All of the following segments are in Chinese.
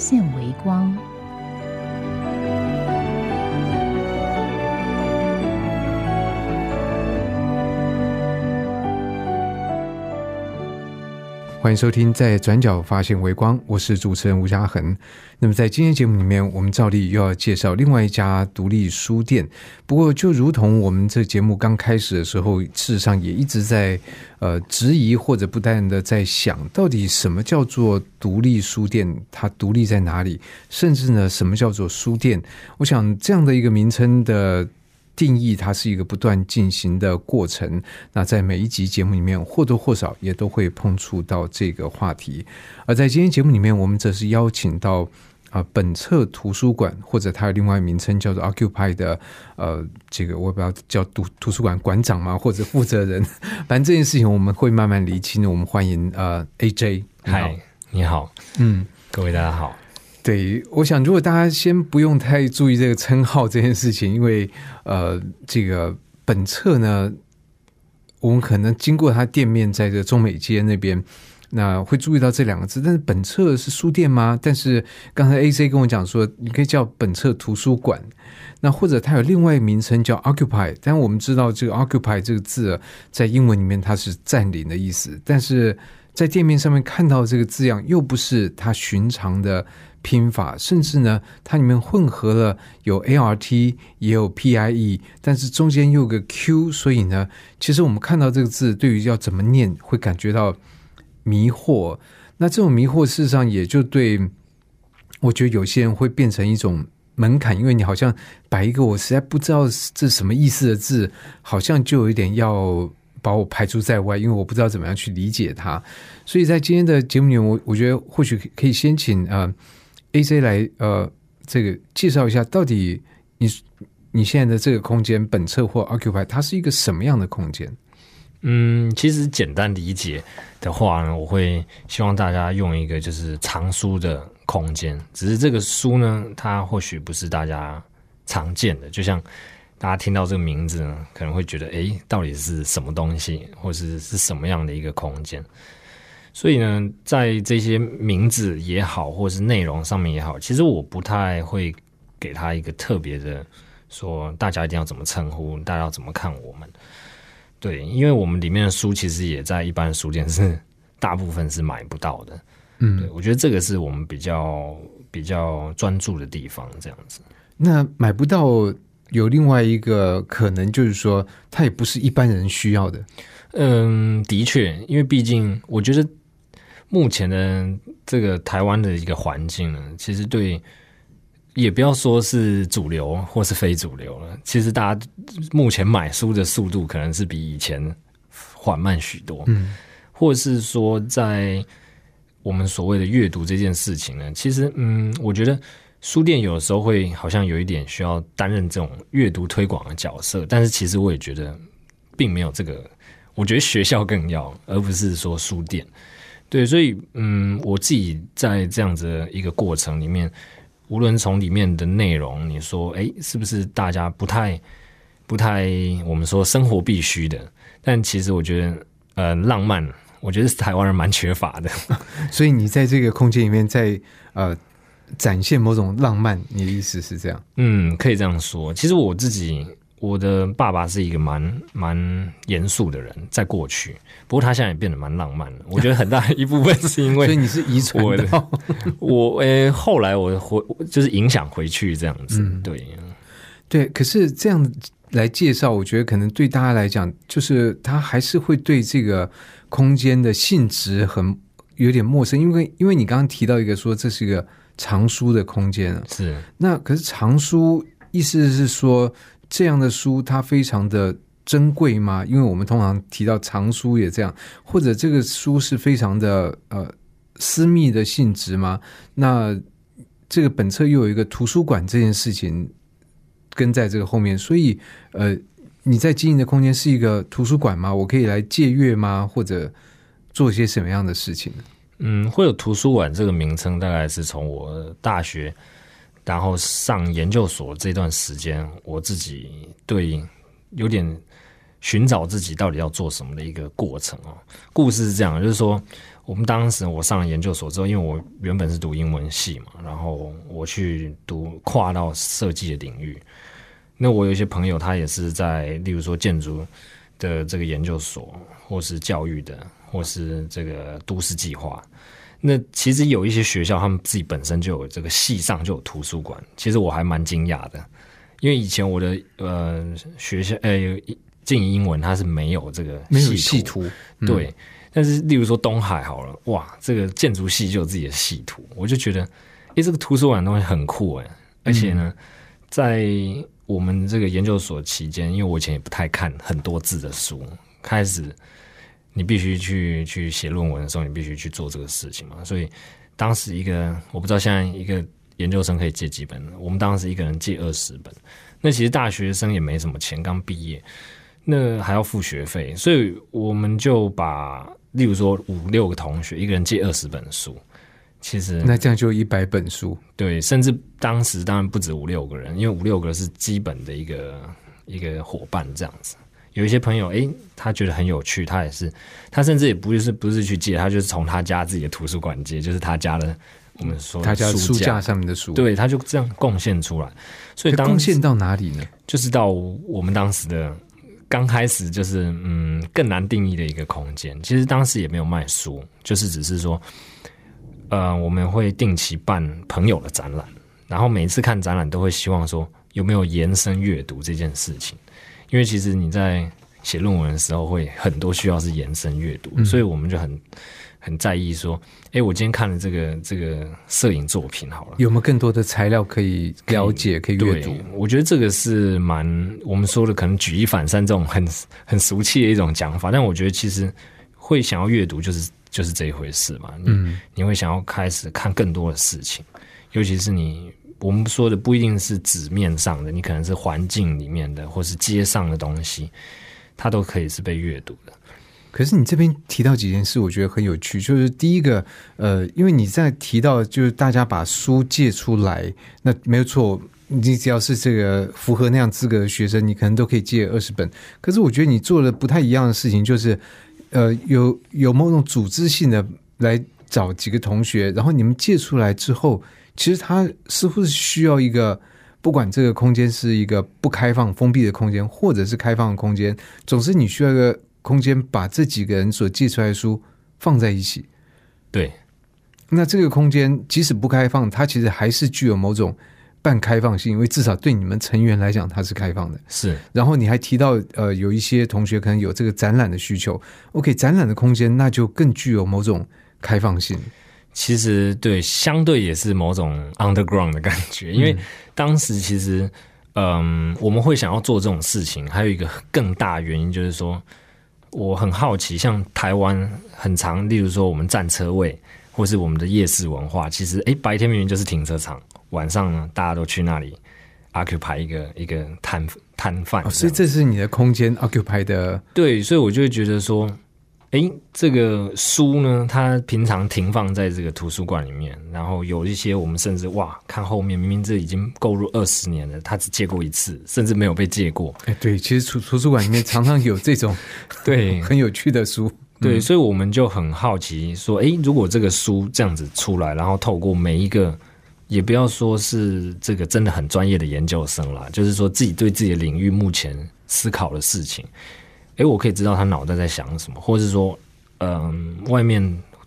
现微光。欢迎收听《在转角发现微光》，我是主持人吴嘉恒。那么在今天节目里面，我们照例又要介绍另外一家独立书店。不过，就如同我们这节目刚开始的时候，事实上也一直在呃质疑或者不断的在想，到底什么叫做独立书店？它独立在哪里？甚至呢，什么叫做书店？我想这样的一个名称的。定义它是一个不断进行的过程。那在每一集节目里面，或多或少也都会碰触到这个话题。而在今天节目里面，我们则是邀请到啊本册图书馆，或者它有另外名称叫做 Occupy 的呃这个我也不知道叫图图书馆馆长吗，或者负责人。反正这件事情我们会慢慢厘清。我们欢迎呃 AJ，嗨，你好，嗯，各位大家好。对，我想如果大家先不用太注意这个称号这件事情，因为呃，这个本册呢，我们可能经过他店面在这中美街那边，那会注意到这两个字。但是本册是书店吗？但是刚才 A C 跟我讲说，你可以叫本册图书馆，那或者它有另外一个名称叫 Occupy。但我们知道这个 Occupy 这个字在英文里面它是占领的意思，但是在店面上面看到这个字样，又不是它寻常的。拼法，甚至呢，它里面混合了有 A R T 也有 P I E，但是中间又有个 Q，所以呢，其实我们看到这个字，对于要怎么念，会感觉到迷惑。那这种迷惑，事实上也就对我觉得有些人会变成一种门槛，因为你好像摆一个我实在不知道这什么意思的字，好像就有一点要把我排除在外，因为我不知道怎么样去理解它。所以在今天的节目里面，我我觉得或许可以先请啊。A C 来呃，这个介绍一下，到底你你现在的这个空间本册或 Occupy 它是一个什么样的空间？嗯，其实简单理解的话呢，我会希望大家用一个就是藏书的空间。只是这个书呢，它或许不是大家常见的，就像大家听到这个名字呢，可能会觉得，哎，到底是什么东西，或是是什么样的一个空间？所以呢，在这些名字也好，或是内容上面也好，其实我不太会给他一个特别的说，大家一定要怎么称呼，大家要怎么看我们。对，因为我们里面的书其实也在一般书店是 大部分是买不到的。嗯，对，我觉得这个是我们比较比较专注的地方，这样子。那买不到有另外一个可能，就是说它也不是一般人需要的。嗯，的确，因为毕竟我觉得。目前的这个台湾的一个环境呢，其实对，也不要说是主流或是非主流了。其实大家目前买书的速度可能是比以前缓慢许多，嗯，或是说在我们所谓的阅读这件事情呢，其实嗯，我觉得书店有的时候会好像有一点需要担任这种阅读推广的角色，但是其实我也觉得并没有这个，我觉得学校更要，而不是说书店。对，所以嗯，我自己在这样子一个过程里面，无论从里面的内容，你说，哎，是不是大家不太不太我们说生活必须的？但其实我觉得，呃，浪漫，我觉得台湾人蛮缺乏的。所以你在这个空间里面，在呃展现某种浪漫，你的意思是这样？嗯，可以这样说。其实我自己。我的爸爸是一个蛮蛮严肃的人，在过去，不过他现在也变得蛮浪漫了。我觉得很大一部分是因为，所以你是遗传的。我诶，后来我回就是影响回去这样子，对对。可是这样来介绍，我觉得可能对大家来讲，就是他还是会对这个空间的性质很有点陌生，因为因为你刚刚提到一个说这是一个藏书的空间是那可是藏书意思是说。这样的书它非常的珍贵吗？因为我们通常提到藏书也这样，或者这个书是非常的呃私密的性质吗？那这个本册又有一个图书馆这件事情跟在这个后面，所以呃，你在经营的空间是一个图书馆吗？我可以来借阅吗？或者做一些什么样的事情呢？嗯，会有图书馆这个名称，大概是从我大学，然后上研究所这段时间，我自己对有点寻找自己到底要做什么的一个过程哦。故事是这样，就是说，我们当时我上了研究所之后，因为我原本是读英文系嘛，然后我去读跨到设计的领域。那我有一些朋友，他也是在，例如说建筑的这个研究所，或是教育的，或是这个都市计划。那其实有一些学校，他们自己本身就有这个系上就有图书馆。其实我还蛮惊讶的，因为以前我的呃学校呃进英文它是没有这个没有系图，对。但是例如说东海好了，哇，这个建筑系就有自己的系图，我就觉得，诶，这个图书馆东西很酷诶。而且呢，在我们这个研究所期间，因为我以前也不太看很多字的书，开始你必须去去写论文的时候，你必须去做这个事情嘛。所以当时一个我不知道现在一个研究生可以借几本，我们当时一个人借二十本。那其实大学生也没什么钱，刚毕业，那还要付学费，所以我们就把例如说五六个同学，一个人借二十本书。其实那这样就一百本书，对，甚至当时当然不止五六个人，因为五六个是基本的一个一个伙伴这样子。有一些朋友，诶，他觉得很有趣，他也是，他甚至也不是不是去借，他就是从他家自己的图书馆借，就是他家的我们说他家书架上面的书，对，他就这样贡献出来。所以贡献到哪里呢？就是到我们当时的刚开始，就是嗯更难定义的一个空间。其实当时也没有卖书，就是只是说。呃，我们会定期办朋友的展览，然后每次看展览都会希望说有没有延伸阅读这件事情，因为其实你在写论文的时候会很多需要是延伸阅读，所以我们就很很在意说，哎，我今天看了这个这个摄影作品，好了，有没有更多的材料可以了解、可以阅读？我觉得这个是蛮我们说的可能举一反三这种很很俗气的一种讲法，但我觉得其实会想要阅读就是。就是这一回事嘛，嗯，你会想要开始看更多的事情，尤其是你我们说的不一定是纸面上的，你可能是环境里面的，或是街上的东西，它都可以是被阅读的。可是你这边提到几件事，我觉得很有趣，就是第一个，呃，因为你在提到就是大家把书借出来，那没有错，你只要是这个符合那样资格的学生，你可能都可以借二十本。可是我觉得你做的不太一样的事情，就是。呃，有有某种组织性的来找几个同学，然后你们借出来之后，其实它似乎是需要一个，不管这个空间是一个不开放、封闭的空间，或者是开放的空间，总之你需要一个空间，把这几个人所借出来的书放在一起。对，那这个空间即使不开放，它其实还是具有某种。半开放性，因为至少对你们成员来讲，它是开放的。是，然后你还提到，呃，有一些同学可能有这个展览的需求。OK，展览的空间那就更具有某种开放性。其实，对，相对也是某种 underground 的感觉。因为当时其实，嗯，我们会想要做这种事情，还有一个更大原因就是说，我很好奇，像台湾很长，例如说我们占车位，或是我们的夜市文化，其实，哎，白天明明就是停车场。晚上呢，大家都去那里 occupy 一个一个摊摊贩，所以这是你的空间 occupy 的。对，所以我就会觉得说，哎，这个书呢，它平常停放在这个图书馆里面，然后有一些我们甚至哇，看后面明明这已经购入二十年了，他只借过一次，甚至没有被借过。哎，对，其实图图书馆里面常常有这种 对很有趣的书。对，所以我们就很好奇说，哎，如果这个书这样子出来，然后透过每一个。也不要说是这个真的很专业的研究生啦，就是说自己对自己的领域目前思考的事情，诶，我可以知道他脑袋在想什么，或者是说，嗯，外面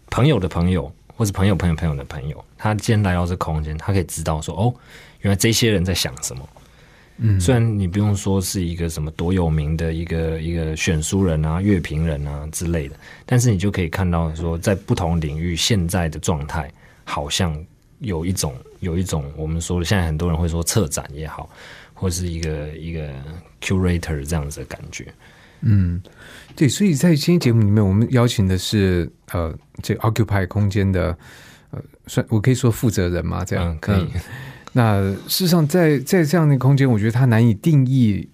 朋友的朋友，或是朋友朋友朋友的朋友，他今天来到这空间，他可以知道说，哦，原来这些人在想什么。嗯，虽然你不用说是一个什么多有名的一个一个选书人啊、乐评人啊之类的，但是你就可以看到说，在不同领域现在的状态，好像。有一种，有一种，我们说的，现在很多人会说策展也好，或是一个一个 curator 这样子的感觉。嗯，对，所以在今天节目里面，我们邀请的是呃，这 occupy 空间的呃，算我可以说负责人嘛？这样、嗯，可以。那事实上在，在这样的空间，我觉得它难以定义，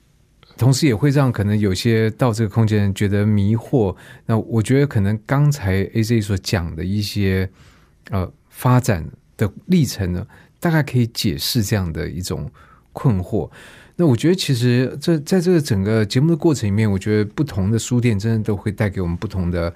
同时也会让可能有些到这个空间觉得迷惑。那我觉得可能刚才 A Z 所讲的一些呃发展的历程呢，大概可以解释这样的一种困惑。那我觉得其实这在这个整个节目的过程里面，我觉得不同的书店真的都会带给我们不同的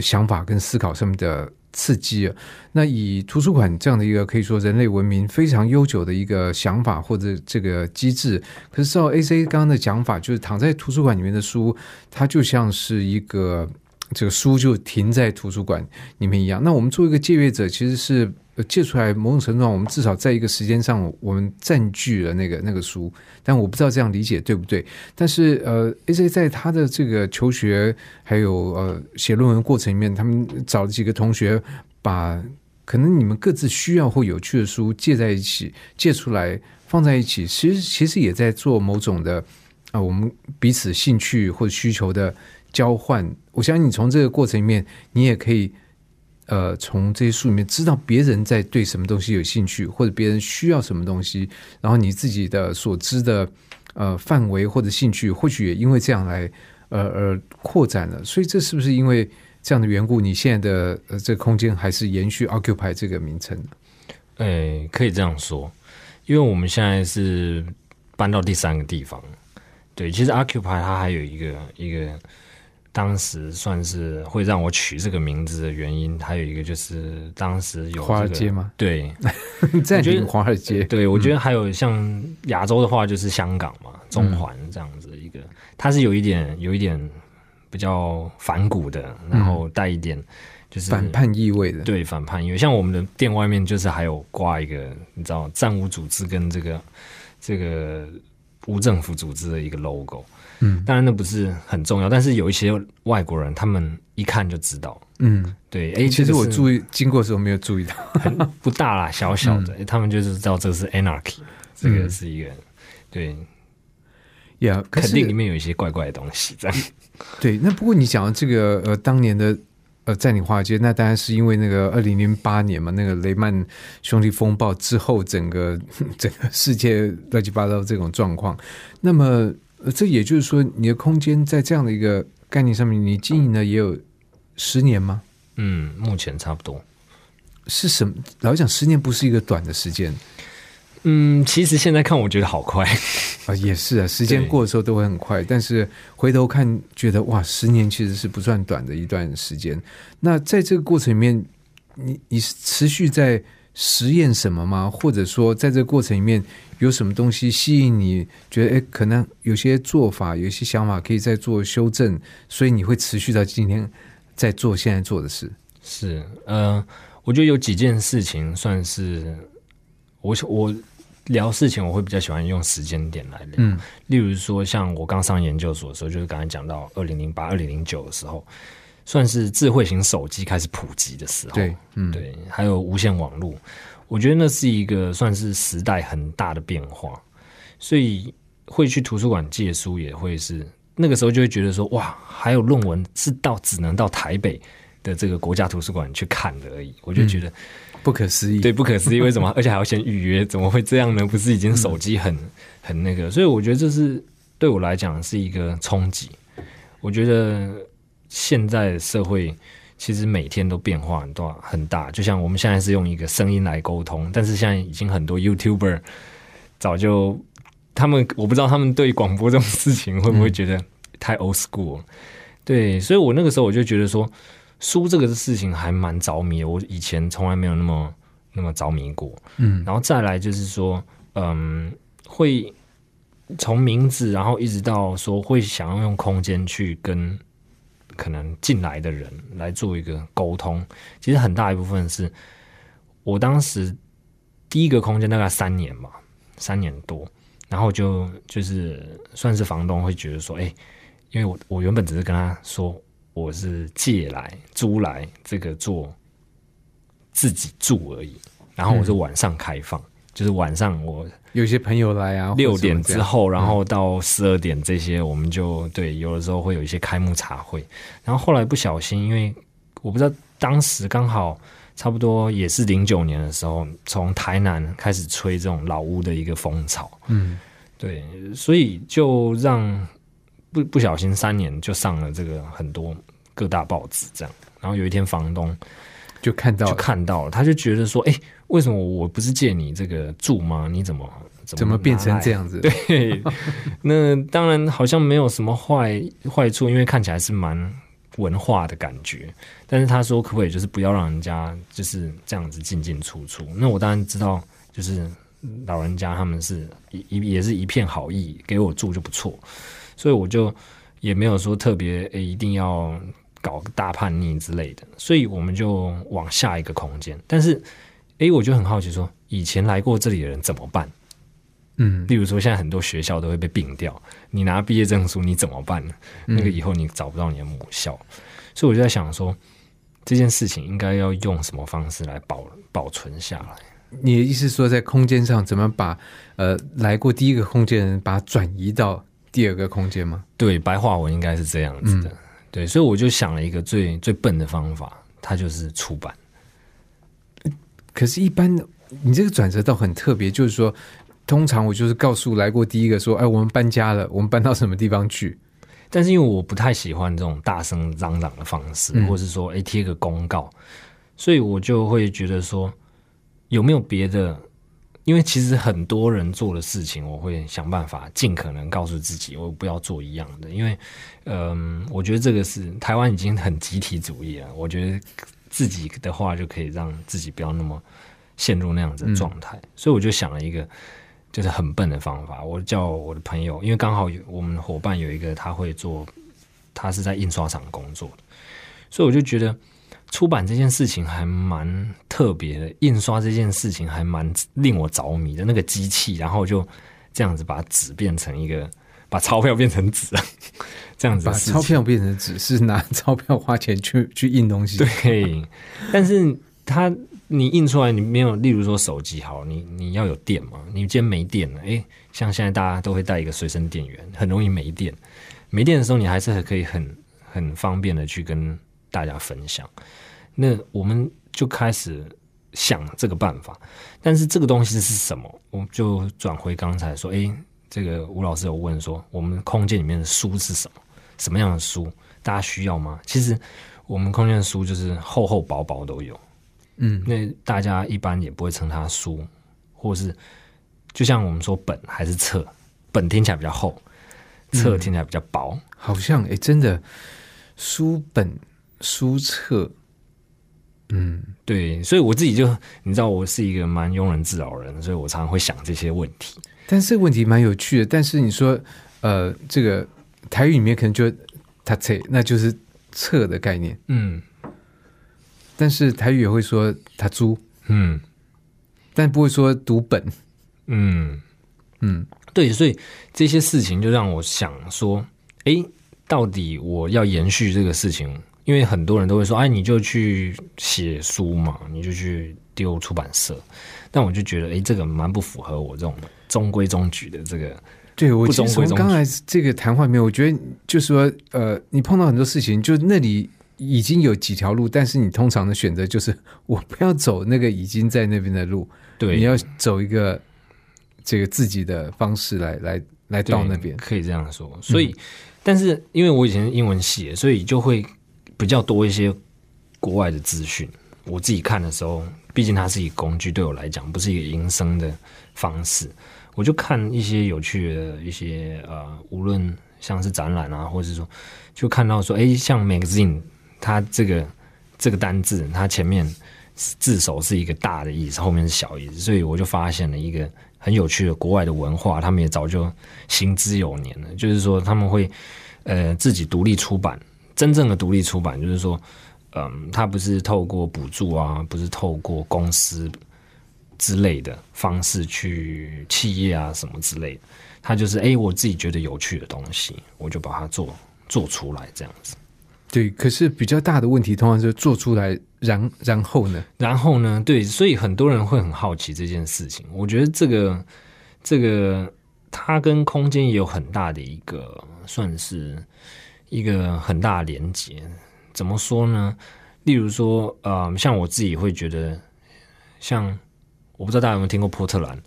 想法跟思考上面的。刺激！那以图书馆这样的一个可以说人类文明非常悠久的一个想法或者这个机制，可是照 A C 刚刚的讲法，就是躺在图书馆里面的书，它就像是一个这个书就停在图书馆里面一样。那我们作为一个借阅者，其实是借出来某种程度上，我们至少在一个时间上，我们占据了那个那个书。但我不知道这样理解对不对。但是呃，A J 在他的这个求学还有呃写论文过程里面，他们找了几个同学，把可能你们各自需要或有趣的书借在一起，借出来放在一起，其实其实也在做某种的啊，我们彼此兴趣或需求的交换。我相信你从这个过程里面，你也可以。呃，从这些书里面知道别人在对什么东西有兴趣，或者别人需要什么东西，然后你自己的所知的呃范围或者兴趣，或许也因为这样来呃而扩展了。所以这是不是因为这样的缘故，你现在的呃这个空间还是延续 Occupy 这个名称呢？哎，可以这样说，因为我们现在是搬到第三个地方。对，其实 Occupy 它还有一个一个。当时算是会让我取这个名字的原因，还有一个就是当时有华尔街吗？对，在华尔街。对，我觉得还有像亚洲的话，就是香港嘛，中环这样子一个，它是有一点有一点比较反骨的，然后带一点就是反叛意味的。对，反叛意味。像我们的店外面就是还有挂一个，你知道，战无组织跟这个这个无政府组织的一个 logo。嗯，当然那不是很重要，但是有一些外国人，他们一看就知道。嗯，对，哎，其实我注意经过的时候没有注意到，不大啦，小小的，他们就是知道这个是 anarchy，这个是一个对，呀，肯定里面有一些怪怪的东西这样。对，那不过你讲的这个呃，当年的呃，在你华尔街，那当然是因为那个二零零八年嘛，那个雷曼兄弟风暴之后，整个 整个世界乱七八糟这种状况，那么。呃，这也就是说，你的空间在这样的一个概念上面，你经营了也有十年吗？嗯，目前差不多。是什么？老实讲，十年不是一个短的时间。嗯，其实现在看，我觉得好快 啊，也是啊，时间过的时候都会很快。但是回头看，觉得哇，十年其实是不算短的一段时间。那在这个过程里面，你你是持续在实验什么吗？或者说，在这个过程里面？有什么东西吸引你？觉得哎，可能有些做法、有些想法可以再做修正，所以你会持续到今天在做现在做的事。是，呃，我觉得有几件事情算是我我聊事情，我会比较喜欢用时间点来聊。嗯，例如说，像我刚上研究所的时候，就是刚才讲到二零零八、二零零九的时候，算是智慧型手机开始普及的时候。对，嗯，对，还有无线网络。我觉得那是一个算是时代很大的变化，所以会去图书馆借书，也会是那个时候就会觉得说，哇，还有论文是到只能到台北的这个国家图书馆去看的而已，我就觉得不可思议，对，不可思议，为什么？而且还要先预约，怎么会这样呢？不是已经手机很很那个？所以我觉得这是对我来讲是一个冲击。我觉得现在社会。其实每天都变化很大很大，就像我们现在是用一个声音来沟通，但是现在已经很多 YouTuber 早就他们我不知道他们对广播这种事情会不会觉得太 old school？对，所以我那个时候我就觉得说书这个事情还蛮着迷，我以前从来没有那么那么着迷过。嗯，然后再来就是说，嗯，会从名字，然后一直到说会想要用空间去跟。可能进来的人来做一个沟通，其实很大一部分是我当时第一个空间大概三年吧，三年多，然后就就是算是房东会觉得说，哎，因为我我原本只是跟他说我是借来租来这个做自己住而已，然后我是晚上开放，就是晚上我。有些朋友来啊，六点之后，然后到十二点这些，我们就对有的时候会有一些开幕茶会。然后后来不小心，因为我不知道当时刚好差不多也是零九年的时候，从台南开始吹这种老屋的一个风潮。嗯，对，所以就让不不小心三年就上了这个很多各大报纸这样。然后有一天房东就就看到就看到了，他就觉得说：“哎、为什么我不是借你这个住吗？你怎么怎怎么变成这样？”子？对，那当然好像没有什么坏坏处，因为看起来是蛮文化的感觉。但是他说，可不可以就是不要让人家就是这样子进进出出？那我当然知道，就是老人家他们是一一也是一片好意，给我住就不错，所以我就也没有说特别诶、一定要搞个大叛逆之类的，所以我们就往下一个空间。但是诶、我就很好奇说，以前来过这里的人怎么办？嗯，例如说，现在很多学校都会被并掉，你拿毕业证书你怎么办呢？那个以后你找不到你的母校，所以我就在想说，这件事情应该要用什么方式来保保存下来？你的意思说，在空间上怎么把呃来过第一个空间的人，把它转移到第二个空间吗？对，白话文应该是这样子的。对，所以我就想了一个最最笨的方法，它就是出版。可是，一般你这个转折倒很特别，就是说，通常我就是告诉来过第一个说，哎，我们搬家了，我们搬到什么地方去？但是因为我不太喜欢这种大声嚷嚷的方式，嗯或是说哎贴个公告，所以我就会觉得说有没有别的？因为其实很多人做的事情，我会想办法尽可能告诉自己，我不要做一样的。因为，嗯、我觉得这个是台湾已经很集体主义了。我觉得自己的话就可以让自己不要那么陷入那样子的状态，所以我就想了一个就是很笨的方法。我叫我的朋友，因为刚好有我们伙伴有一个他会做，他是在印刷厂工作的，所以我就觉得出版这件事情还蛮特别的，印刷这件事情还蛮令我着迷的。那个机器，然后就这样子把纸变成一个，把钞票变成纸，这样子把钞票变成纸，是拿钞票花钱去去印东西。，对，但是它你印出来，你没有，例如说手机好，你你要有电嘛，你今天没电了，诶，像现在大家都会带一个随身电源，很容易没电。没电的时候，你还是可以很很方便的去跟大家分享。那我们就开始想这个办法，但是这个东西是什么？我们就转回刚才说，诶，这个吴老师有问说，我们空间里面的书是什么？什么样的书？大家需要吗？其实我们空间的书就是厚厚薄薄都有，嗯，那大家一般也不会称它书，或是就像我们说本还是册，本听起来比较厚，册听起来比较薄。好像哎，真的书本书册，嗯，对，所以我自己就你知道，我是一个蛮庸人自扰的人，所以我常常会想这些问题。但是这个问题蛮有趣的。但是你说，呃，这个台语里面可能就他测，那就是测的概念。嗯但是台语也会说他租，嗯但不会说读本。嗯，嗯对，所以这些事情就让我想说，哎，到底我要延续这个事情，因为很多人都会说，哎，你就去写书嘛，你就去丢出版社。但我就觉得，诶，这个蛮不符合我这种中规中矩的这个，对，我其实中规中矩从刚才这个谈话里面，我觉得就是说，呃，你碰到很多事情，就那里已经有几条路，但是你通常的选择就是我不要走那个已经在那边的路，对，你要走一个这个自己的方式来来来到那边。可以这样说。所以，但是因为我以前英文系，所以就会比较多一些国外的资讯。我自己看的时候，毕竟它是一个工具，对我来讲不是一个营生的方式，我就看一些有趣的一些呃，无论像是展览啊，或者是说，就看到说，诶，像 magazine，它这个这个单字，它前面字首是一个大的意思，后面是小意思，所以我就发现了一个很有趣的国外的文化，他们也早就行之有年了。就是说他们会呃自己独立出版，真正的独立出版，就是说，嗯，它不是透过补助啊，不是透过公司之类的方式去企业啊什么之类的，它就是诶，我自己觉得有趣的东西，我就把它做做出来这样子。对，可是比较大的问题，通常是做出来，然然后呢？然后呢，对，所以很多人会很好奇这件事情。我觉得这个这个它跟空间也有很大的一个算是一个很大的连接。怎么说呢？例如说，呃，像我自己会觉得，像我不知道大家有没有听过波特兰，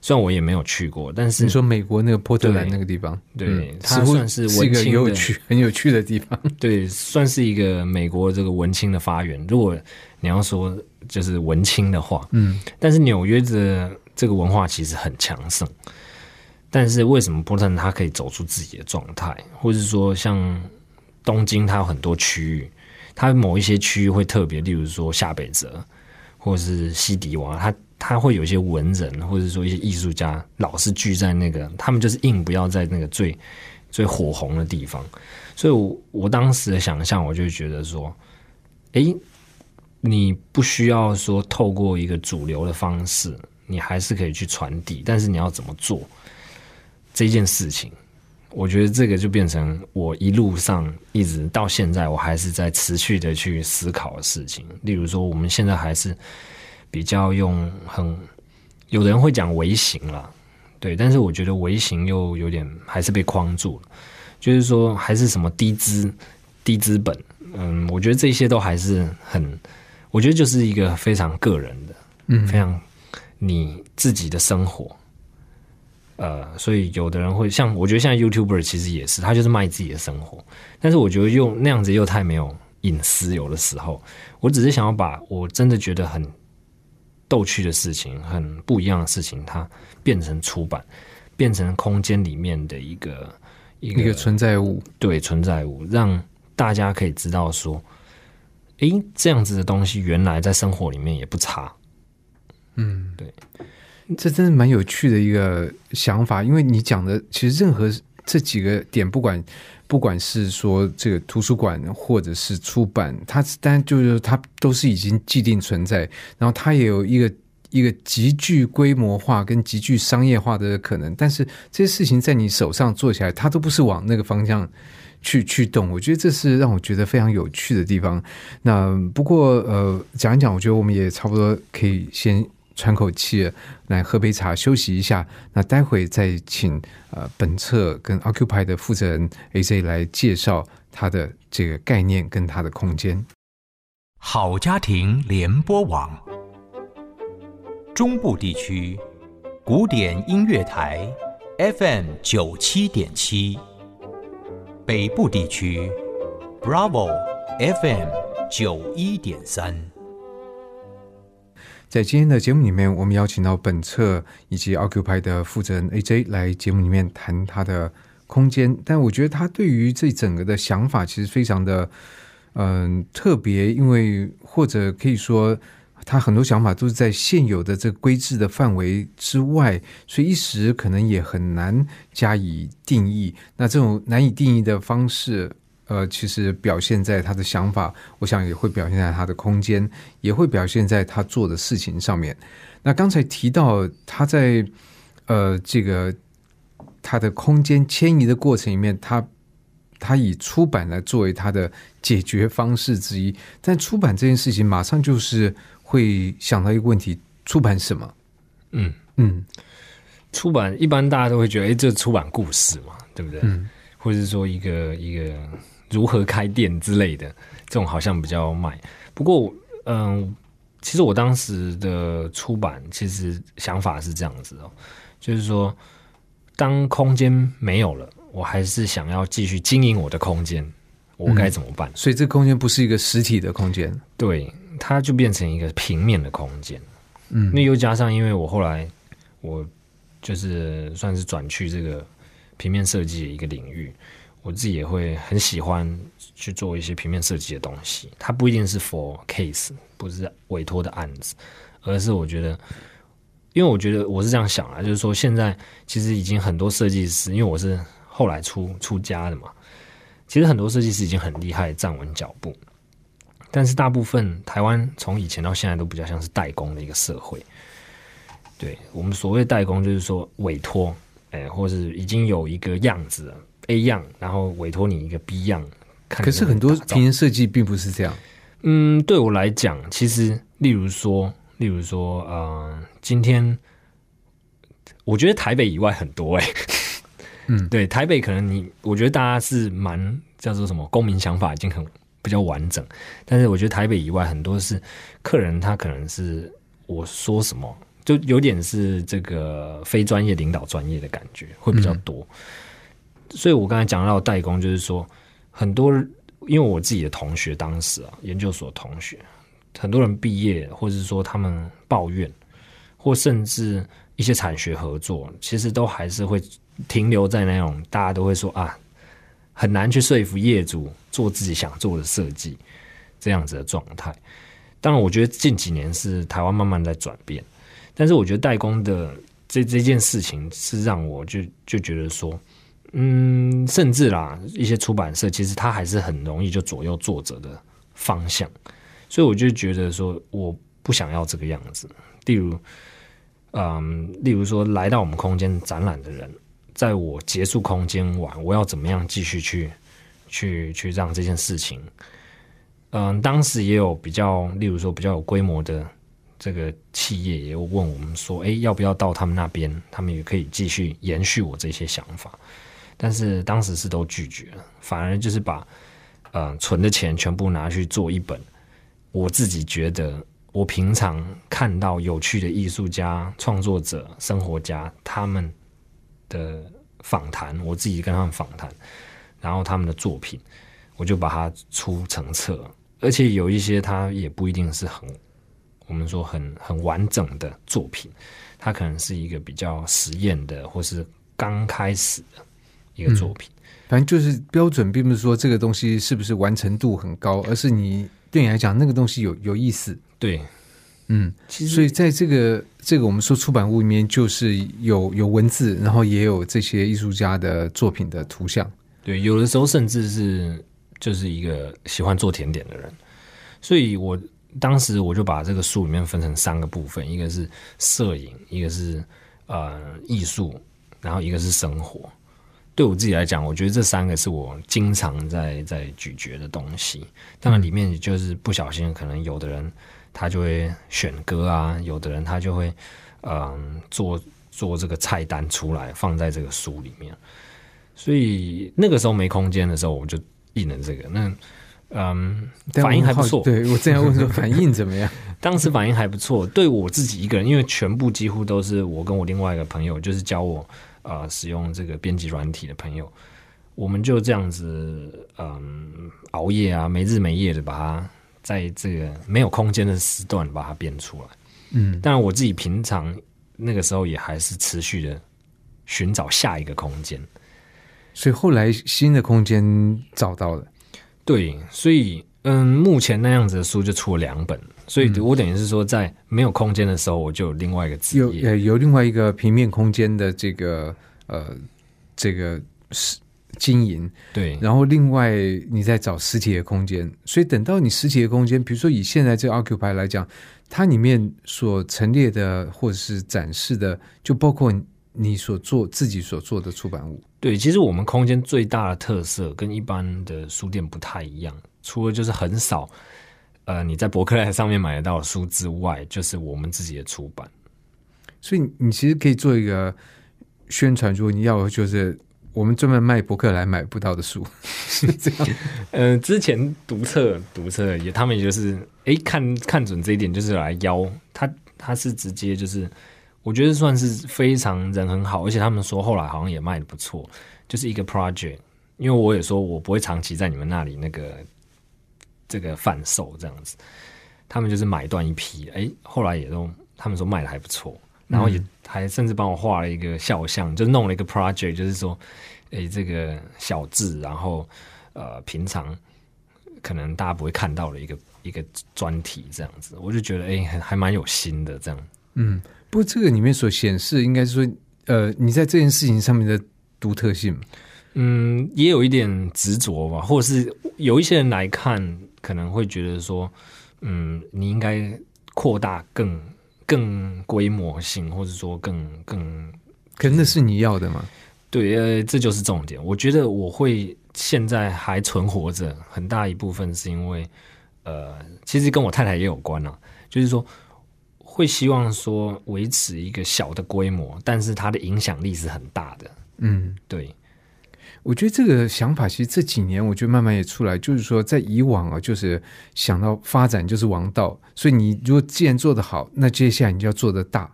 虽然我也没有去过，但是你说美国那个波特兰那个地方，对嗯它算是是一个有趣、很有趣的地方。对，算是一个美国这个文青的发源。如果你要说就是文青的话，嗯，但是纽约的这个文化其实很强盛。但是为什么波特兰它可以走出自己的状态，或是说像东京，它有很多区域，它某一些区域会特别，例如说下北泽或是西迪瓦，它它会有一些文人，或者说一些艺术家，老是聚在那个，他们就是硬不要在那个最最火红的地方。所以我，我当时的想象，我就觉得说，诶，你不需要说透过一个主流的方式，你还是可以去传递，但是你要怎么做这件事情？我觉得这个就变成我一路上一直到现在，我还是在持续的去思考的事情。例如说，我们现在还是比较用很，有人会讲微型了，对，但是我觉得微型又有点还是被框住了，就是说还是什么低资、低资本，嗯，我觉得这些都还是很，我觉得就是一个非常个人的，嗯非常你自己的生活。呃，所以有的人会像，我觉得现在 YouTuber 其实也是，他就是卖自己的生活，但是我觉得又那样子又太没有隐私，有的时候，我只是想要把我真的觉得很逗趣的事情，很不一样的事情，它变成出版，变成空间里面的一个一一个存在物，对存在物，让大家可以知道说，诶，这样子的东西原来在生活里面也不差。嗯，对，这真的蛮有趣的一个想法，因为你讲的其实任何这几个点，不管不管是说这个图书馆或者是出版，它当然就是它都是已经既定存在，然后它也有一个一个极具规模化跟极具商业化的可能，但是这些事情在你手上做起来，它都不是往那个方向。去去动，我觉得这是让我觉得非常有趣的地方。那不过呃，讲一讲，我觉得我们也差不多可以先喘口气，来喝杯茶休息一下。那待会再请呃本册跟 Occupy 的负责人 A J 来介绍他的这个概念跟他的空间。好家庭联播网，中部地区古典音乐台 FM 九七点七，北部地区 Bravo FM 九一点三。在今天的节目里面，我们邀请到本册以及 Occupy 的负责人 AJ 来节目里面谈他的空间，但我觉得他对于这整个的想法其实非常的嗯、特别，因为或者可以说。他很多想法都是在现有的这个规制的范围之外，所以一时可能也很难加以定义。那这种难以定义的方式，呃，其实表现在他的想法，我想也会表现在他的空间，也会表现在他做的事情上面。那刚才提到他在呃这个他的空间迁移的过程里面，他他以出版来作为他的解决方式之一，但出版这件事情马上就是会想到一个问题：出版什么？嗯，嗯出版一般大家都会觉得，哎、这出版故事嘛，对不对？嗯或者是说一个一个如何开店之类的，这种好像比较卖。不过，嗯，其实我当时的出版其实想法是这样子哦，就是说，当空间没有了，我还是想要继续经营我的空间，我该怎么办？所以这个空间不是一个实体的空间。对，它就变成一个平面的空间。嗯那又加上，因为我后来我就是算是转去这个平面设计的一个领域，我自己也会很喜欢去做一些平面设计的东西。它不一定是 for case，不是委托的案子，而是我觉得，因为我觉得我是这样想啊，就是说现在其实已经很多设计师，因为我是后来出出家的嘛，其实很多设计师已经很厉害，站稳脚步。但是大部分台湾从以前到现在都比较像是代工的一个社会。对我们所谓代工，就是说委托，哎、或是已经有一个样子了 A 样，然后委托你一个 B 样。看可是很多平面设计并不是这样。嗯，对我来讲，其实例如说，例如说，呃，今天我觉得台北以外很多哎、嗯对，台北可能你，我觉得大家是蛮叫做什么公民想法已经很比较完整。但是我觉得台北以外很多是客人，他可能是我说什么，就有点是这个非专业领导专业的感觉会比较多。所以我刚才讲到代工，就是说很多，因为我自己的同学当时啊，研究所同学，很多人毕业，或者是说他们抱怨，或甚至一些产学合作，其实都还是会停留在那种大家都会说啊，很难去说服业主做自己想做的设计这样子的状态。当然，我觉得近几年是台湾慢慢在转变，但是我觉得代工的这这件事情是让我就就觉得说。嗯，甚至啦，一些出版社其实它还是很容易就左右作者的方向，所以我就觉得说，我不想要这个样子。例如，嗯，例如说来到我们空间展览的人，在我结束空间完，我要怎么样继续去去去让这件事情？嗯，当时也有比较，例如说比较有规模的这个企业，也有问我们说，哎，要不要到他们那边，他们也可以继续延续我这些想法。但是当时是都拒绝了，反而就是把呃存的钱全部拿去做一本我自己觉得我平常看到有趣的艺术家、创作者、生活家他们的访谈，我自己跟他们访谈，然后他们的作品，我就把它出成册，而且有一些它也不一定是很我们说很很完整的作品，它可能是一个比较实验的，或是刚开始的。一个作品，反正就是标准，并不是说这个东西是不是完成度很高，而是你对你来讲那个东西有有意思。对，嗯，其实所以在这个这个我们说出版物里面，就是有有文字，然后也有这些艺术家的作品的图像。对，有的时候甚至是就是一个喜欢做甜点的人，所以我当时我就把这个书里面分成三个部分，一个是摄影，一个是呃艺术，然后一个是生活。对我自己来讲，我觉得这三个是我经常在在咀嚼的东西。当然，里面就是不小心，可能有的人他就会选歌啊，有的人他就会嗯做做这个菜单出来放在这个书里面。所以那个时候没空间的时候，我就印了这个。那嗯，反应还不错。对我正要问说反应怎么样？当时反应还不错。对我自己一个人，因为全部几乎都是我跟我另外一个朋友，就是教我。啊，使用这个编辑软体的朋友，我们就这样子，嗯，熬夜啊，没日没夜的把它在这个没有空间的时段把它编出来。嗯，当然我自己平常那个时候也还是持续的寻找下一个空间，所以后来新的空间找到了。对，所以嗯，目前那样子的书就出了两本。所以，我等于是说，在没有空间的时候，我就有另外一个职业，有有另外一个平面空间的这个呃这个是经营。对，然后另外你在找实体的空间。所以，等到你实体的空间，比如说以现在这个 Occupy 来讲，它里面所陈列的或者是展示的，就包括你所做自己所做的出版物。对，其实我们空间最大的特色跟一般的书店不太一样，除了就是很少。呃，你在博客来上面买得到的书之外，就是我们自己的出版。所以你其实可以做一个宣传，如果你要，就是我们专门卖博客来买不到的书，是这样。嗯，之前读册读册也，他们也就是哎看看准这一点，就是来邀他，他是直接就是，我觉得算是非常人很好，而且他们说后来好像也卖的不错，就是一个 project。因为我也说我不会长期在你们那里那个。这个贩售这样子，他们就是买断一批，哎，后来也都他们说卖的还不错，然后也还甚至帮我画了一个肖像，就弄了一个 project，就是说，哎，这个小字，然后呃，平常可能大家不会看到的一个一个专题这样子，我就觉得哎，还还蛮有心的这样。嗯，不过这个里面所显示，应该是说，呃，你在这件事情上面的独特性，嗯，也有一点执着吧，或者是有一些人来看。可能会觉得说，嗯，你应该扩大更更规模性，或者说更更，可那是你要的吗？对，呃，这就是重点。我觉得我会现在还存活着，很大一部分是因为，呃，其实跟我太太也有关啊，就是说会希望说维持一个小的规模，但是它的影响力是很大的。嗯，对。我觉得这个想法其实这几年我觉得慢慢也出来，就是说在以往啊，就是想到发展就是王道，所以你如果既然做得好，那接下来你就要做得大。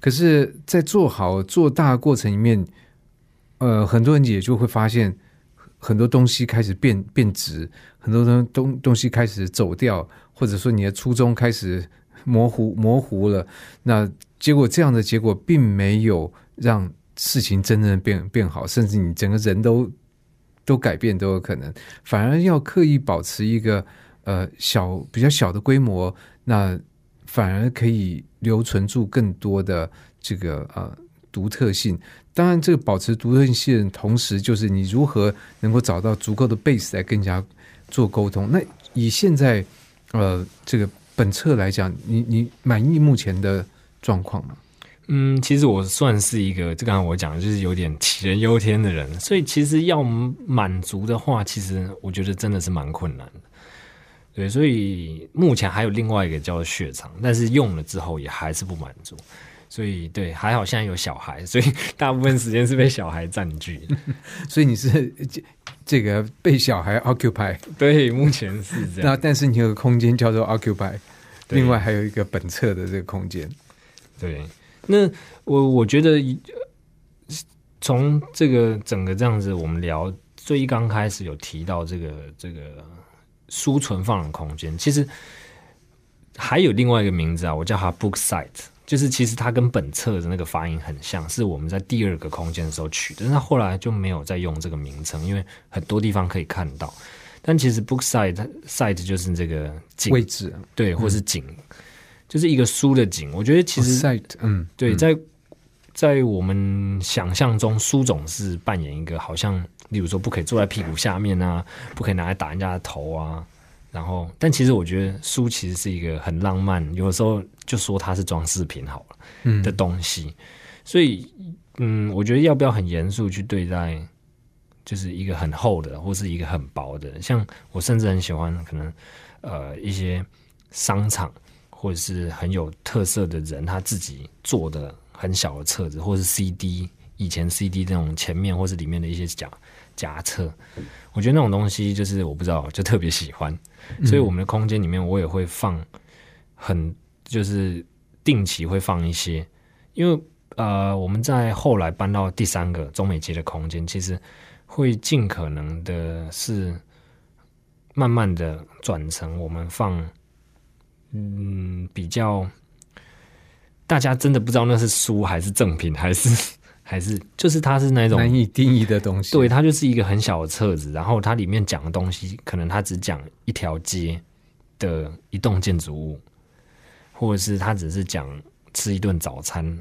可是，在做好做大的过程里面，呃，很多人也就会发现很多东西开始变变质，很多东东东西开始走掉，或者说你的初衷开始模糊模糊了。那结果这样的结果并没有让事情真正变变好，甚至你整个人都都改变都有可能，反而要刻意保持一个呃小比较小的规模，那反而可以留存住更多的这个呃独特性。当然，这个保持独特性的同时，就是你如何能够找到足够的 base 来跟人家做沟通。那以现在呃这个本册来讲，你你满意目前的状况吗？嗯，其实我算是一个，就刚才我讲的，就是有点杞人忧天的人，所以其实要满足的话，其实我觉得真的是蛮困难的。对，所以目前还有另外一个叫做血肠，但是用了之后也还是不满足。所以对，还好现在有小孩，所以大部分时间是被小孩占据。所以你是这这个被小孩 occupy，对，目前是这样。那但是你有个空间叫做 occupy，对另外还有一个本册的这个空间。对，那我我觉得呃从这个整个这样子，我们聊最刚开始有提到这个这个书存放的空间，其实还有另外一个名字啊，我叫它 book site，就是其实它跟本册的那个发音很像，是我们在第二个空间的时候取的，但是后来就没有再用这个名称，因为很多地方可以看到。但其实 book site site 就是这个景位置。啊对，或是景，就是一个书的景。我觉得其实嗯，对，嗯在在我们想象中，书总是扮演一个好像，例如说不可以坐在屁股下面啊，不可以拿来打人家的头啊。然后，但其实我觉得书其实是一个很浪漫，有的时候就说它是装饰品好了嗯的东西。所以，嗯，我觉得要不要很严肃去对待，就是一个很厚的，或是一个很薄的。像我甚至很喜欢，可能呃一些商场或者是很有特色的人，他自己做的很小的册子，或是 CD，以前 CD 那种前面或是里面的一些夹夹册，我觉得那种东西就是我不知道，就特别喜欢。所以我们的空间里面，我也会放很就是定期会放一些，因为呃我们在后来搬到第三个中美街的空间，其实会尽可能的是慢慢的转成我们放嗯比较大家真的不知道那是书还是赠品还是 还是就是它是那种难以定义的东西。对，它就是一个很小的册子，然后它里面讲的东西，可能它只讲一条街的一栋建筑物，或者是它只是讲吃一顿早餐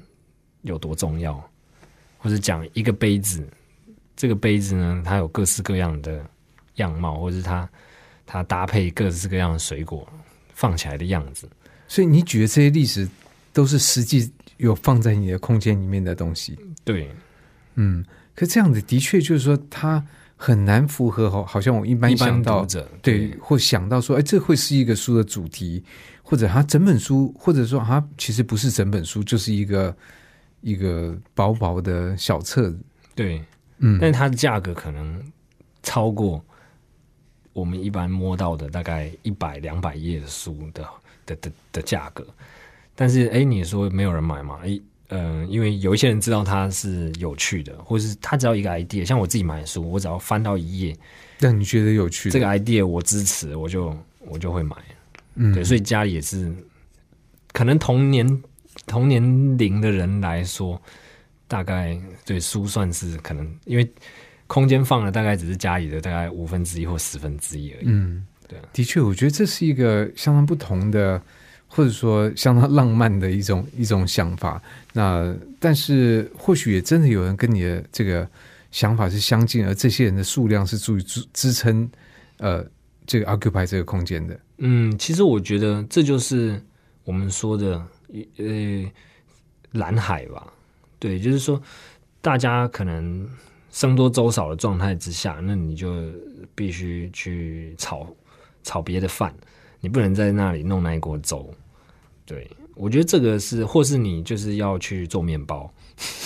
有多重要，或者讲一个杯子，这个杯子呢，它有各式各样的样貌，或者是它它搭配各式各样的水果放起来的样子。所以你举的这些例子都是实际有放在你的空间里面的东西。对，嗯，可这样子的确就是说，它很难符合好，好像我一般想到对，或想到说，哎，这会是一个书的主题，或者它整本书，或者说它其实不是整本书，就是一个一个薄薄的小册子。对，嗯，但它的价格可能超过我们一般摸到的大概一百两百页的书的的的的价格。但是，哎，你说没有人买嘛？哎，嗯、因为有一些人知道它是有趣的，或是他只要一个 idea，像我自己买的书，我只要翻到一页，让你觉得有趣的这个 idea 我支持，我就我就会买。嗯，对，所以家里也是，可能同年同年龄的人来说，大概对书算是可能，因为空间放了大概只是家里的大概五分之一或十分之一而已。嗯，对啊的确，我觉得这是一个相当不同的，或者说相当浪漫的一种一种想法。那但是或许也真的有人跟你的这个想法是相近，而这些人的数量是足以支支撑呃这个 occupy 这个空间的。嗯，其实我觉得这就是我们说的呃蓝海吧。对，就是说大家可能僧多粥少的状态之下，那你就必须去炒炒别的饭，你不能在那里弄那一锅粥。对我觉得这个是，或是你就是要去做面包。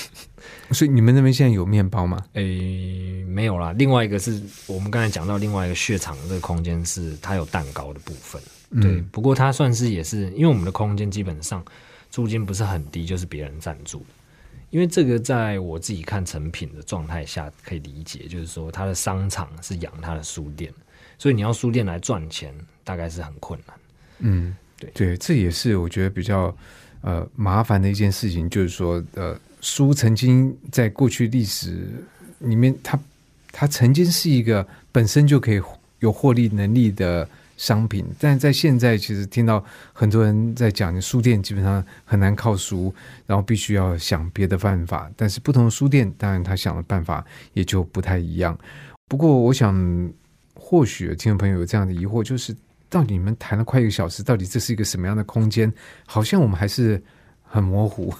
所以你们那边现在有面包吗？诶，没有啦。另外一个是我们刚才讲到另外一个血场这个空间是它有蛋糕的部分，对。嗯不过它算是也是因为我们的空间基本上租金不是很低，就是别人赞助的。因为这个在我自己看成品的状态下可以理解，就是说它的商场是养它的书店，所以你要书店来赚钱，大概是很困难。嗯，对对，这也是我觉得比较呃麻烦的一件事情，就是说呃，书曾经在过去历史里面，它它曾经是一个本身就可以有获利能力的商品，但在现在其实听到很多人在讲，书店基本上很难靠书，然后必须要想别的办法。但是不同的书店，当然他想的办法也就不太一样。不过，我想或许听众朋友有这样的疑惑，就是到底你们谈了快一个小时，到底这是一个什么样的空间？好像我们还是很模糊。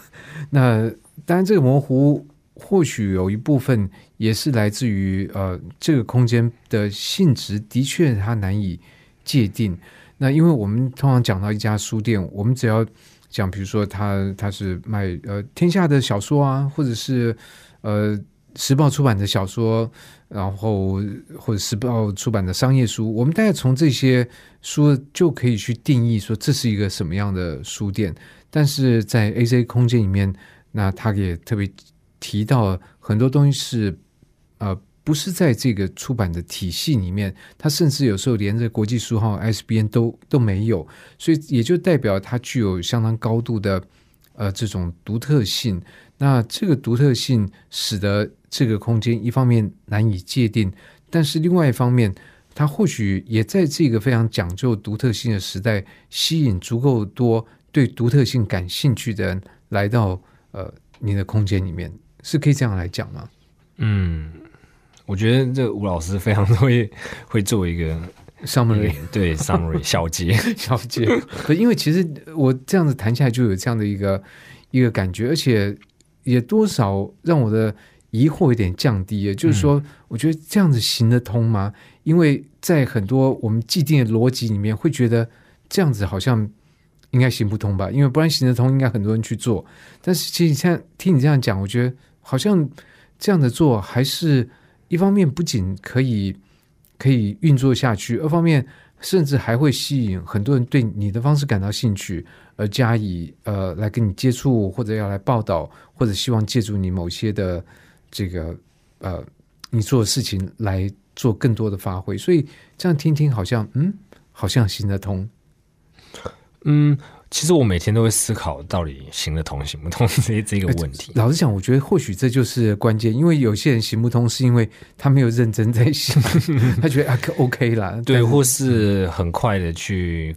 那当然，这个模糊或许有一部分也是来自于呃，这个空间的性质的确它难以界定。那因为我们通常讲到一家书店，我们只要讲，比如说它它是卖呃天下的小说啊，或者是呃时报出版的小说，然后或者时报出版的商业书，我们大概从这些书就可以去定义说这是一个什么样的书店。但是在 A C 空间里面，那他也特别提到很多东西是呃不是在这个出版的体系里面，它甚至有时候连着国际书号 s b n 都都没有，所以也就代表它具有相当高度的呃这种独特性。那这个独特性使得这个空间一方面难以界定，但是另外一方面，它或许也在这个非常讲究独特性的时代，吸引足够多对独特性感兴趣的人来到呃你的空间里面，是可以这样来讲吗？嗯，我觉得这吴老师非常会 会做一个 summary 对 summary 小结。小结，可因为其实我这样子谈下来就有这样的一个一个感觉，而且也多少让我的疑惑有点降低也。就是说，我觉得这样子行得通吗？因为在很多我们既定的逻辑里面，会觉得这样子好像应该行不通吧？因为不然行得通，应该很多人去做。但是其实现在听你这样讲，我觉得好像这样的做，还是一方面不仅可以可以运作下去，二方面甚至还会吸引很多人对你的方式感到兴趣，而加以呃来跟你接触，或者要来报道，或者希望借助你某些的这个呃你做的事情来做更多的发挥。所以这样听听，好像嗯，好像行得通。嗯，其实我每天都会思考到底行得通行不通这这个问题。老实讲，我觉得或许这就是关键，因为有些人行不通，是因为他没有认真在行，他觉得啊可 OK 啦，对，但或是很快的去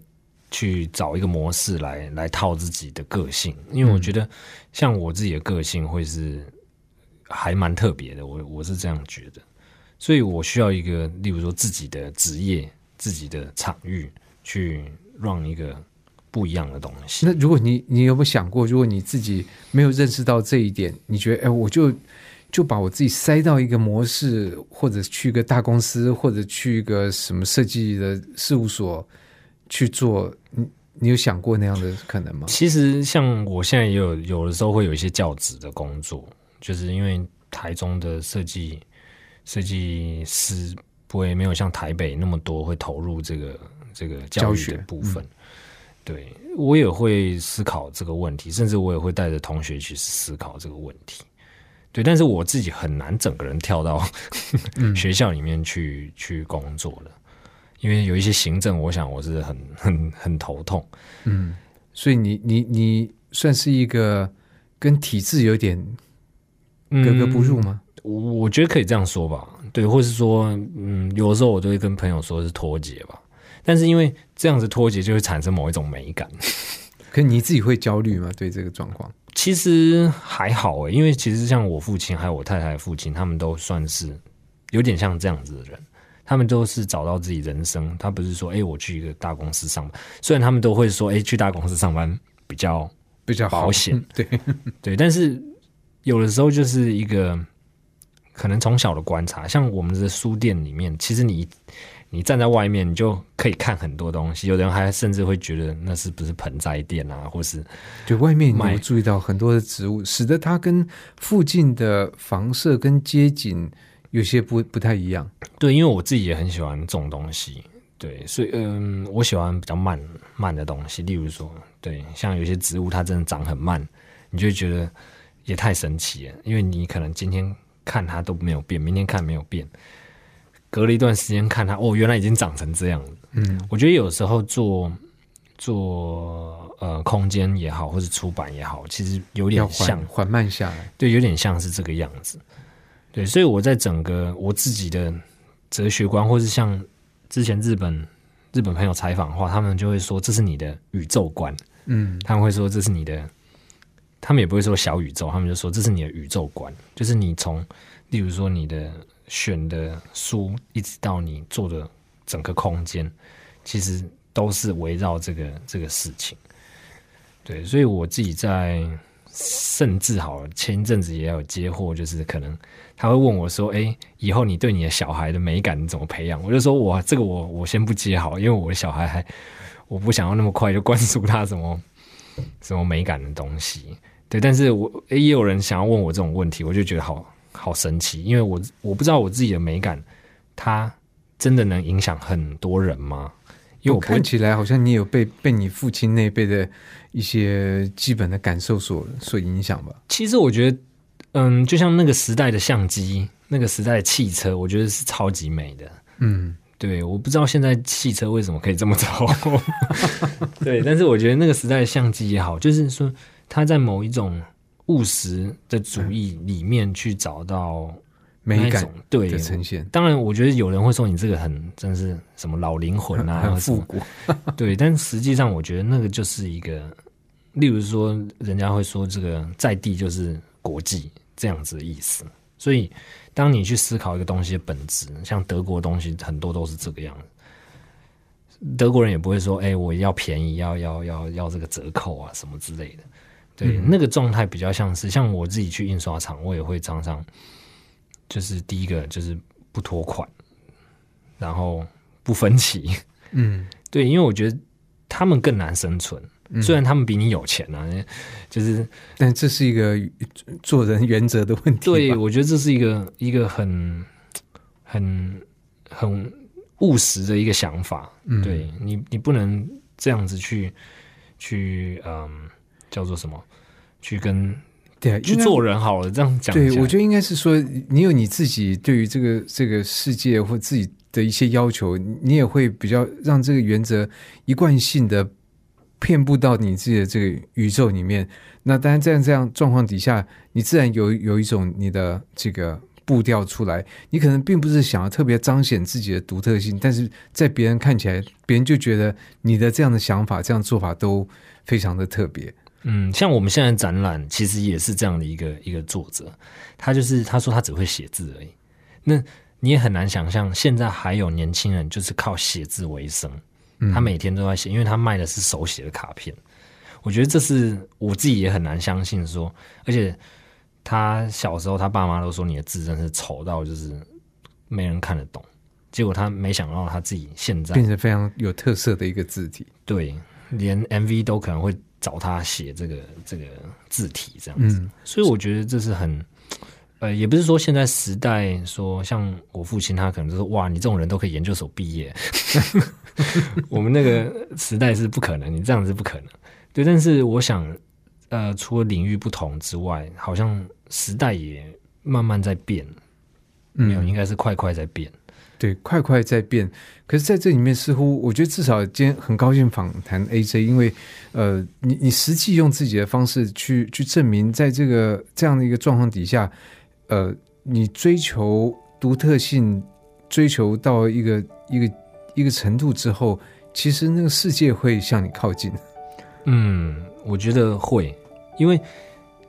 去找一个模式来来套自己的个性，因为我觉得像我自己的个性会是还蛮特别的，我我是这样觉得，所以我需要一个，例如说自己的职业、自己的场域，去让一个不一样的东西。那如果你你有没有想过，如果你自己没有认识到这一点，你觉得哎，我就就把我自己塞到一个模式，或者去一个大公司，或者去一个什么设计的事务所去做，你你有想过那样的可能吗？其实像我现在也有有的时候会有一些教职的工作，就是因为台中的设计设计师不会没有像台北那么多会投入这个这个教学的部分。对我也会思考这个问题，甚至我也会带着同学去思考这个问题。对，但是我自己很难整个人跳到 学校里面去去工作了，因为有一些行政，我想我是很很很头痛。嗯，所以你你你算是一个跟体制有点格格不入吗？我我觉得可以这样说吧，对，或是说，嗯，有的时候我都会跟朋友说是脱节吧，但是因为这样子脱节就会产生某一种美感。可你自己会焦虑吗？对这个状况？其实还好诶，因为其实像我父亲还有我太太的父亲，他们都算是有点像这样子的人，他们都是找到自己人生，他不是说，哎、我去一个大公司上班，虽然他们都会说，哎、去大公司上班比较比较好保险嗯 对，对，但是有的时候就是一个可能从小的观察，像我们的书店里面，其实你你站在外面，你就可以看很多东西。有的人还甚至会觉得那是不是盆栽店啊，或是就外面你卖有注意到很多的植物，使得它跟附近的房舍跟街景有些不不太一样。对，因为我自己也很喜欢这种东西，对，所以嗯，我喜欢比较慢慢的东西，例如说，对，像有些植物它真的长很慢，你就觉得也太神奇了，因为你可能今天看它都没有变，明天看没有变，隔了一段时间看它，哦，原来已经长成这样了。嗯，我觉得有时候做做呃空间也好，或是出版也好，其实有点像缓缓慢下来。对，有点像是这个样子。对，所以我在整个我自己的哲学观，或是像之前日本日本朋友采访的话，他们就会说这是你的宇宙观，嗯他们会说这是你的，他们也不会说小宇宙，他们就说这是你的宇宙观，就是你从例如说你的选的书，一直到你做的整个空间，其实都是围绕这个这个事情。对，所以我自己在甚至好，前一阵子也有接货，就是可能他会问我说：“哎，以后你对你的小孩的美感怎么培养？”我就说：“我这个我我先不接好，因为我的小孩还我不想要那么快就灌输他什么什么美感的东西。”对，但是我也有人想要问我这种问题，我就觉得好好神奇，因为我我不知道我自己的美感，它真的能影响很多人吗？因为我看起来好像你有被被你父亲那辈的一些基本的感受所所影响吧？其实我觉得，嗯，就像那个时代的相机，那个时代的汽车，我觉得是超级美的。嗯，对，我不知道现在汽车为什么可以这么走。对，但是我觉得那个时代的相机也好，就是说它在某一种务实的主义里面去找到那美感对的呈现当然，我觉得有人会说你这个很真是什么老灵魂啊，很复古。对，但实际上我觉得那个就是一个，例如说，人家会说这个在地就是国际这样子的意思。所以，当你去思考一个东西的本质，像德国的东西很多都是这个样子。德国人也不会说，哎、我要便宜，要要要要这个折扣啊什么之类的。对，那个状态比较像是，像我自己去印刷厂，我也会常常，就是第一个就是不拖款，然后不分期，嗯，对，因为我觉得他们更难生存，虽然他们比你有钱啊，就是但这是一个做人原则的问题吧。对我觉得这是一个一个很很很务实的一个想法。嗯。对你，你不能这样子去去嗯，叫做什么？去跟对啊，去做人好了，这样讲。对，我觉得应该是说，你有你自己对于这个这个世界或自己的一些要求，你也会比较让这个原则一贯性的遍布到你自己的这个宇宙里面。那当然，在这样状况底下，你自然有有一种你的这个步调出来。你可能并不是想要特别彰显自己的独特性，但是在别人看起来，别人就觉得你的这样的想法、这样做法都非常的特别。嗯，像我们现在展览，其实也是这样的一个一个作者，他就是他说他只会写字而已。那你也很难想象，现在还有年轻人就是靠写字为生，他每天都在写，因为他卖的是手写的卡片。我觉得这是我自己也很难相信说，而且他小时候他爸妈都说你的字真是丑到就是没人看得懂，结果他没想到他自己现在变成非常有特色的一个字体。对，连 MV 都可能会找他写这个这个字体这样子，嗯。所以我觉得这是很，呃，也不是说现在时代说像我父亲他可能就说哇，你这种人都可以研究所毕业，我们那个时代是不可能，你这样是不可能。对，但是我想，呃，除了领域不同之外，好像时代也慢慢在变，没有，嗯应该是快快在变。对，快快在变。可是在这里面，似乎我觉得至少今天很高兴访谈 AJ，因为呃，你你实际用自己的方式去去证明，在这个这样的一个状况底下，呃，你追求独特性，追求到一个一个一个程度之后，其实那个世界会向你靠近。嗯，我觉得会，因为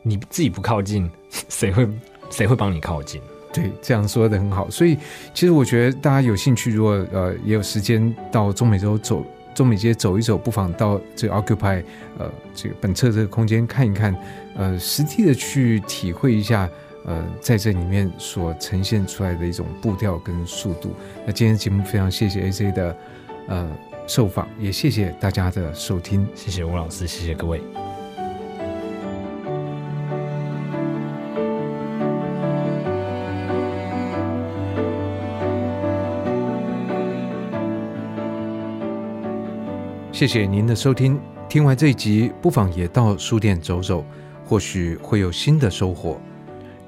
你自己不靠近，谁会谁会帮你靠近？对，这样说的很好。所以其实我觉得大家有兴趣，如果呃也有时间到中美洲走中美街走一走，不妨到这个 Occupy 呃这个本册这个空间看一看，呃实地的去体会一下呃，在这里面所呈现出来的一种步调跟速度。那今天节目非常谢谢 AC 的呃受访，也谢谢大家的收听。谢谢吴老师，谢谢各位。谢谢您的收听。听完这一集，不妨也到书店走走，或许会有新的收获。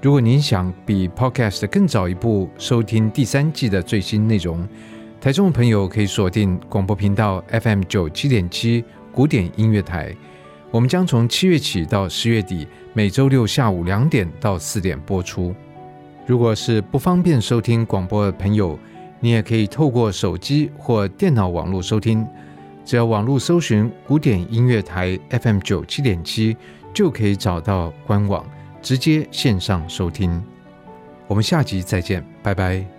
如果您想比 Podcast 更早一步收听第三季的最新内容，台中的朋友可以锁定广播频道 FM 九七点七古典音乐台。我们将从七月起到十月底，每周六下午两点到四点播出。如果是不方便收听广播的朋友，你也可以透过手机或电脑网络收听。只要网络搜寻古典音乐台 FM 九七点七，就可以找到官网，直接线上收听。我们下集再见，拜拜。